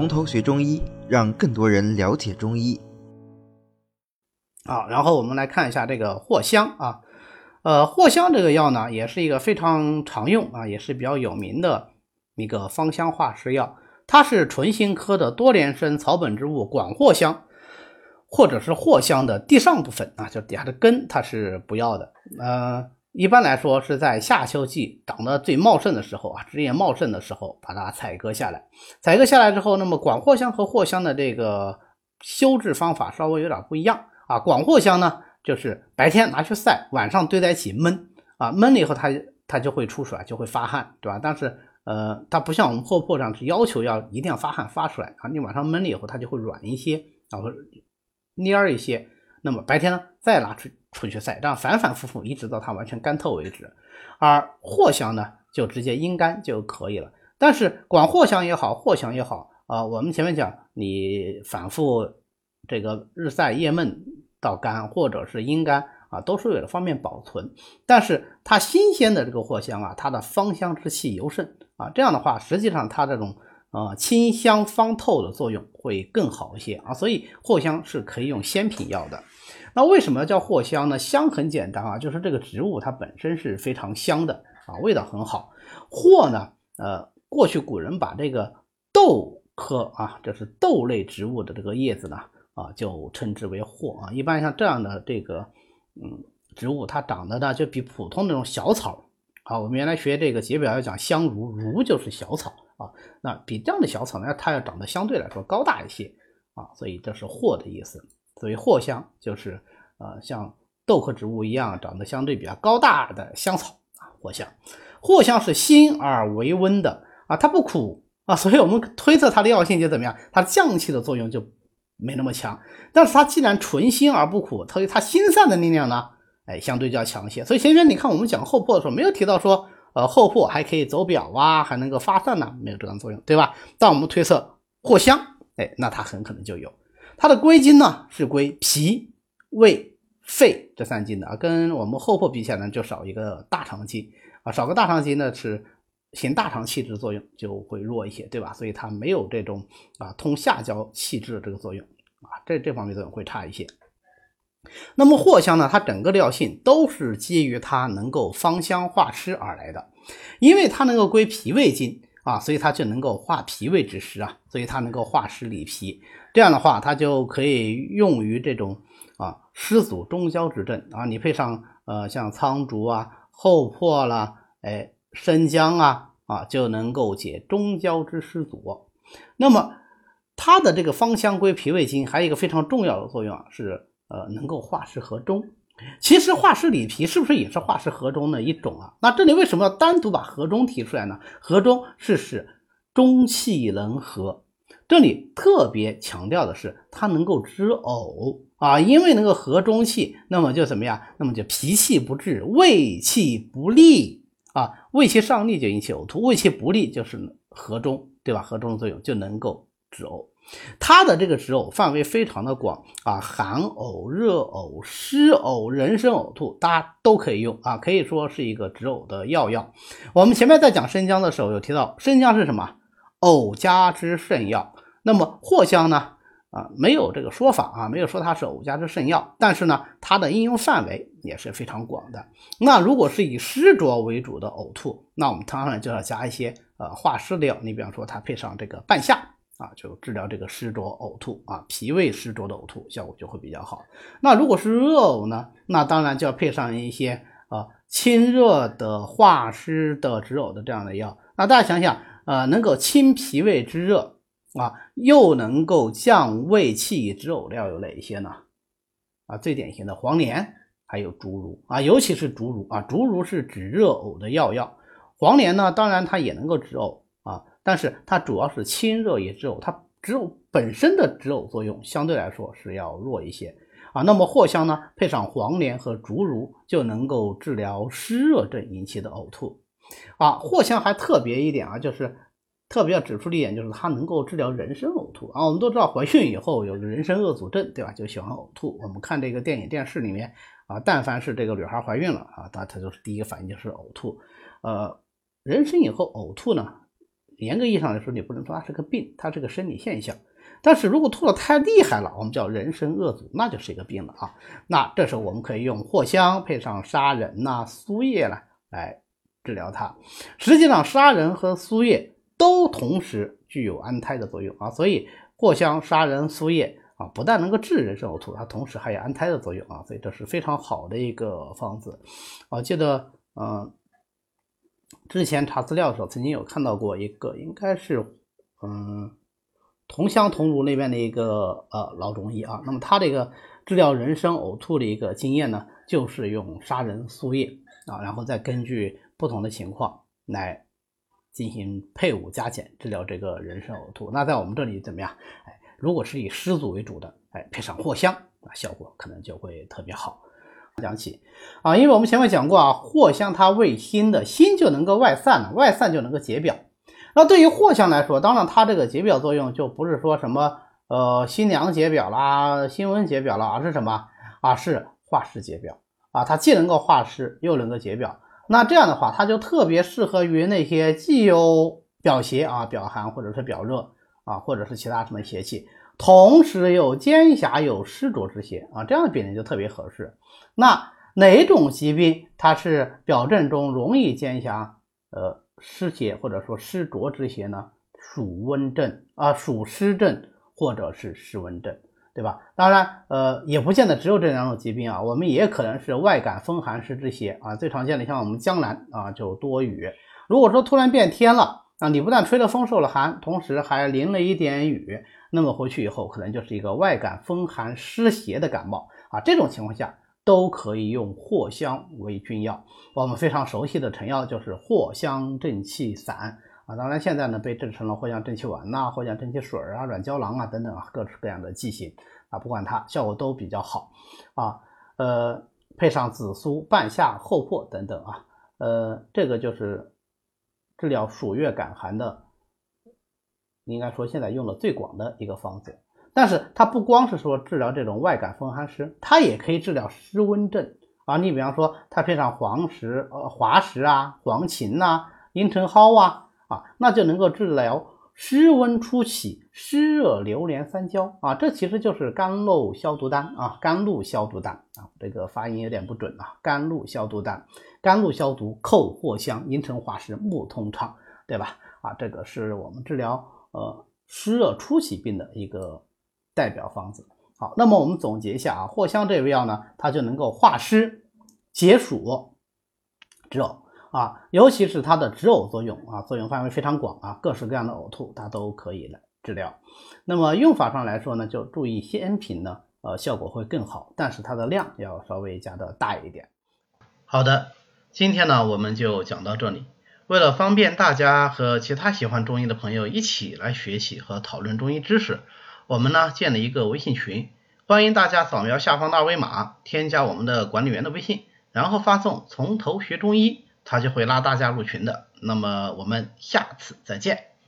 从头学中医，让更多人了解中医。好，然后我们来看一下这个藿香啊，呃，藿香这个药呢，也是一个非常常用啊，也是比较有名的一个芳香化湿药。它是唇形科的多年生草本植物广藿香，或者是藿香的地上部分啊，就底下的根它是不要的。呃，一般来说是在夏秋季长得最茂盛的时候啊，枝叶茂盛的时候把它采割下来。采割下来之后，那么广藿香和藿香的这个修治方法稍微有点不一样。啊，广藿香呢，就是白天拿去晒，晚上堆在一起焖啊，焖了以后它它就会出水，就会发汗，对吧？但是呃，它不像我们霍珀上是要求要一定要发汗发出来啊，你晚上闷了以后它就会软一些啊，会蔫一些。那么白天呢再拿出出去晒，这样反反复复一直到它完全干透为止。而藿香呢就直接阴干就可以了。但是广藿香也好，藿香也好啊，我们前面讲你反复这个日晒夜闷。到干或者是阴干啊，都是为了方便保存。但是它新鲜的这个藿香啊，它的芳香之气尤甚啊，这样的话，实际上它这种呃清香芳透的作用会更好一些啊。所以藿香是可以用鲜品药的。那为什么叫藿香呢？香很简单啊，就是这个植物它本身是非常香的啊，味道很好。藿呢，呃，过去古人把这个豆科啊，这是豆类植物的这个叶子呢。啊，就称之为藿啊。一般像这样的这个，嗯，植物它长得呢就比普通那种小草啊。我们原来学这个节表要讲香茹，茹就是小草啊。那比这样的小草呢，它要长得相对来说高大一些啊。所以这是藿的意思。所以藿香就是呃像豆科植物一样长得相对比较高大的香草啊。藿香，藿香是辛而为温的啊，它不苦啊，所以我们推测它的药性就怎么样？它降气的作用就。没那么强，但是它既然纯辛而不苦，所以它辛散的力量呢，哎，相对就要强一些。所以前面你看我们讲厚朴的时候，没有提到说，呃，厚朴还可以走表啊，还能够发散呢，没有这样作用，对吧？但我们推测藿香，哎，那它很可能就有。它的归经呢是归脾、胃、肺这三经的啊，跟我们厚朴比起来呢，就少一个大肠经啊，少个大肠经呢是。行大肠气滞作用就会弱一些，对吧？所以它没有这种啊通下焦气滞的这个作用啊，这这方面作用会差一些。那么藿香呢，它整个的药性都是基于它能够芳香化湿而来的，因为它能够归脾胃经啊，所以它就能够化脾胃之湿啊，所以它能够化湿理脾。这样的话，它就可以用于这种啊湿阻中焦之症啊，你配上呃像苍术啊、厚朴啦，哎。生姜啊啊就能够解中焦之湿阻。那么它的这个芳香归脾胃经，还有一个非常重要的作用啊，是呃能够化湿和中。其实化湿里脾是不是也是化湿和中的一种啊？那这里为什么要单独把和中提出来呢？和中是使中气能和，这里特别强调的是它能够止呕啊，因为能够和中气，那么就怎么样？那么就脾气不治，胃气不利。啊，胃气上逆就引起呕吐，胃气不利就是和中，对吧？和中的作用就能够止呕。它的这个止呕范围非常的广啊，寒呕、热呕、湿呕、人参呕吐，大家都可以用啊，可以说是一个止呕的药药。我们前面在讲生姜的时候有提到，生姜是什么？呕加之肾药。那么藿香呢？啊，没有这个说法啊，没有说它是呕加之肾药，但是呢，它的应用范围也是非常广的。那如果是以湿浊为主的呕吐，那我们当然就要加一些呃化湿的药。你比方说，它配上这个半夏啊，就治疗这个湿浊呕吐啊，脾胃湿浊的呕吐效果就会比较好。那如果是热呕呢，那当然就要配上一些啊清热的化湿的止呕的这样的药。那大家想想，呃，能够清脾胃之热。啊，又能够降胃气止呕的药有哪一些呢？啊，最典型的黄连，还有竹茹啊，尤其是竹茹啊，竹茹是止热呕的药药。黄连呢，当然它也能够止呕，但是它主要是清热也止呕，它止呕本身的止呕作用相对来说是要弱一些啊。那么藿香呢，配上黄连和竹茹，就能够治疗湿热症引起的呕吐啊。藿香还特别一点啊，就是。特别要指出的一点就是它能够治疗人参呕吐啊，我们都知道怀孕以后有人参恶阻症，对吧？就喜欢呕吐。我们看这个电影电视里面啊，但凡是这个女孩怀孕了啊，她她就是第一个反应就是呕吐。呃，人参以后呕吐呢，严格意义上来说，你不能说它是个病，它是个生理现象。但是如果吐的太厉害了，我们叫人参恶阻，那就是一个病了啊。那这时候我们可以用藿香配上砂仁呐、苏叶呢来治疗它。实际上，砂仁和苏叶都同时具有安胎的作用啊，所以藿香、砂仁、苏叶啊，不但能够治人参呕吐，它同时还有安胎的作用啊，所以这是非常好的一个方子。我记得，嗯，之前查资料的时候曾经有看到过一个，应该是，嗯。同乡同庐那边的一个呃老中医啊，那么他这个治疗人参呕吐的一个经验呢，就是用砂仁、苏叶啊，然后再根据不同的情况来进行配伍加减治疗这个人参呕吐。那在我们这里怎么样？哎，如果是以湿阻为主的，哎，配上藿香啊，效果可能就会特别好。讲起啊，因为我们前面讲过啊，藿香它味辛的，辛就能够外散了，外散就能够解表。那对于藿香来说，当然它这个解表作用就不是说什么呃辛凉解表啦、辛温解表啦，而是什么啊？是化湿解表啊！它既能够化湿，又能够解表。那这样的话，它就特别适合于那些既有表邪啊、表寒或者是表热啊，或者是其他什么邪气，同时有兼狭有湿浊之邪啊，这样的病人就特别合适。那哪种疾病它是表症中容易兼狭？呃？湿邪或者说湿浊之邪呢，属温症啊，属湿症或者是湿温症，对吧？当然，呃，也不见得只有这两种疾病啊，我们也可能是外感风寒湿之邪啊。最常见的像我们江南啊，就多雨。如果说突然变天了啊，你不但吹了风受了寒，同时还淋了一点雨，那么回去以后可能就是一个外感风寒湿邪的感冒啊。这种情况下。都可以用藿香为君药，我们非常熟悉的成药就是藿香正气散啊。当然现在呢被制成了藿香正气丸呐、藿香正气水啊、软胶囊啊等等啊，各式各样的剂型啊，不管它效果都比较好啊。呃，配上紫苏、半夏、厚朴等等啊，呃，这个就是治疗暑热感寒的，应该说现在用的最广的一个方子。但是它不光是说治疗这种外感风寒湿，它也可以治疗湿温症啊。你比方说，它配上黄石、呃滑石啊、黄芩呐、茵陈蒿啊，啊，那就能够治疗湿温初起、湿热流连三焦啊。这其实就是甘露消毒丹啊，甘露消毒丹啊，这个发音有点不准啊。甘露消毒丹，甘露消毒，扣藿香、茵陈滑石、木通畅，对吧？啊，这个是我们治疗呃湿热初起病的一个。代表方子好，那么我们总结一下啊，藿香这味药呢，它就能够化湿、解暑、止呕啊，尤其是它的止呕作用啊，作用范围非常广啊，各式各样的呕吐它都可以来治疗。那么用法上来说呢，就注意鲜品呢，呃，效果会更好，但是它的量要稍微加的大一点。好的，今天呢我们就讲到这里。为了方便大家和其他喜欢中医的朋友一起来学习和讨论中医知识。我们呢建了一个微信群，欢迎大家扫描下方的二维码，添加我们的管理员的微信，然后发送“从头学中医”，他就会拉大家入群的。那么我们下次再见。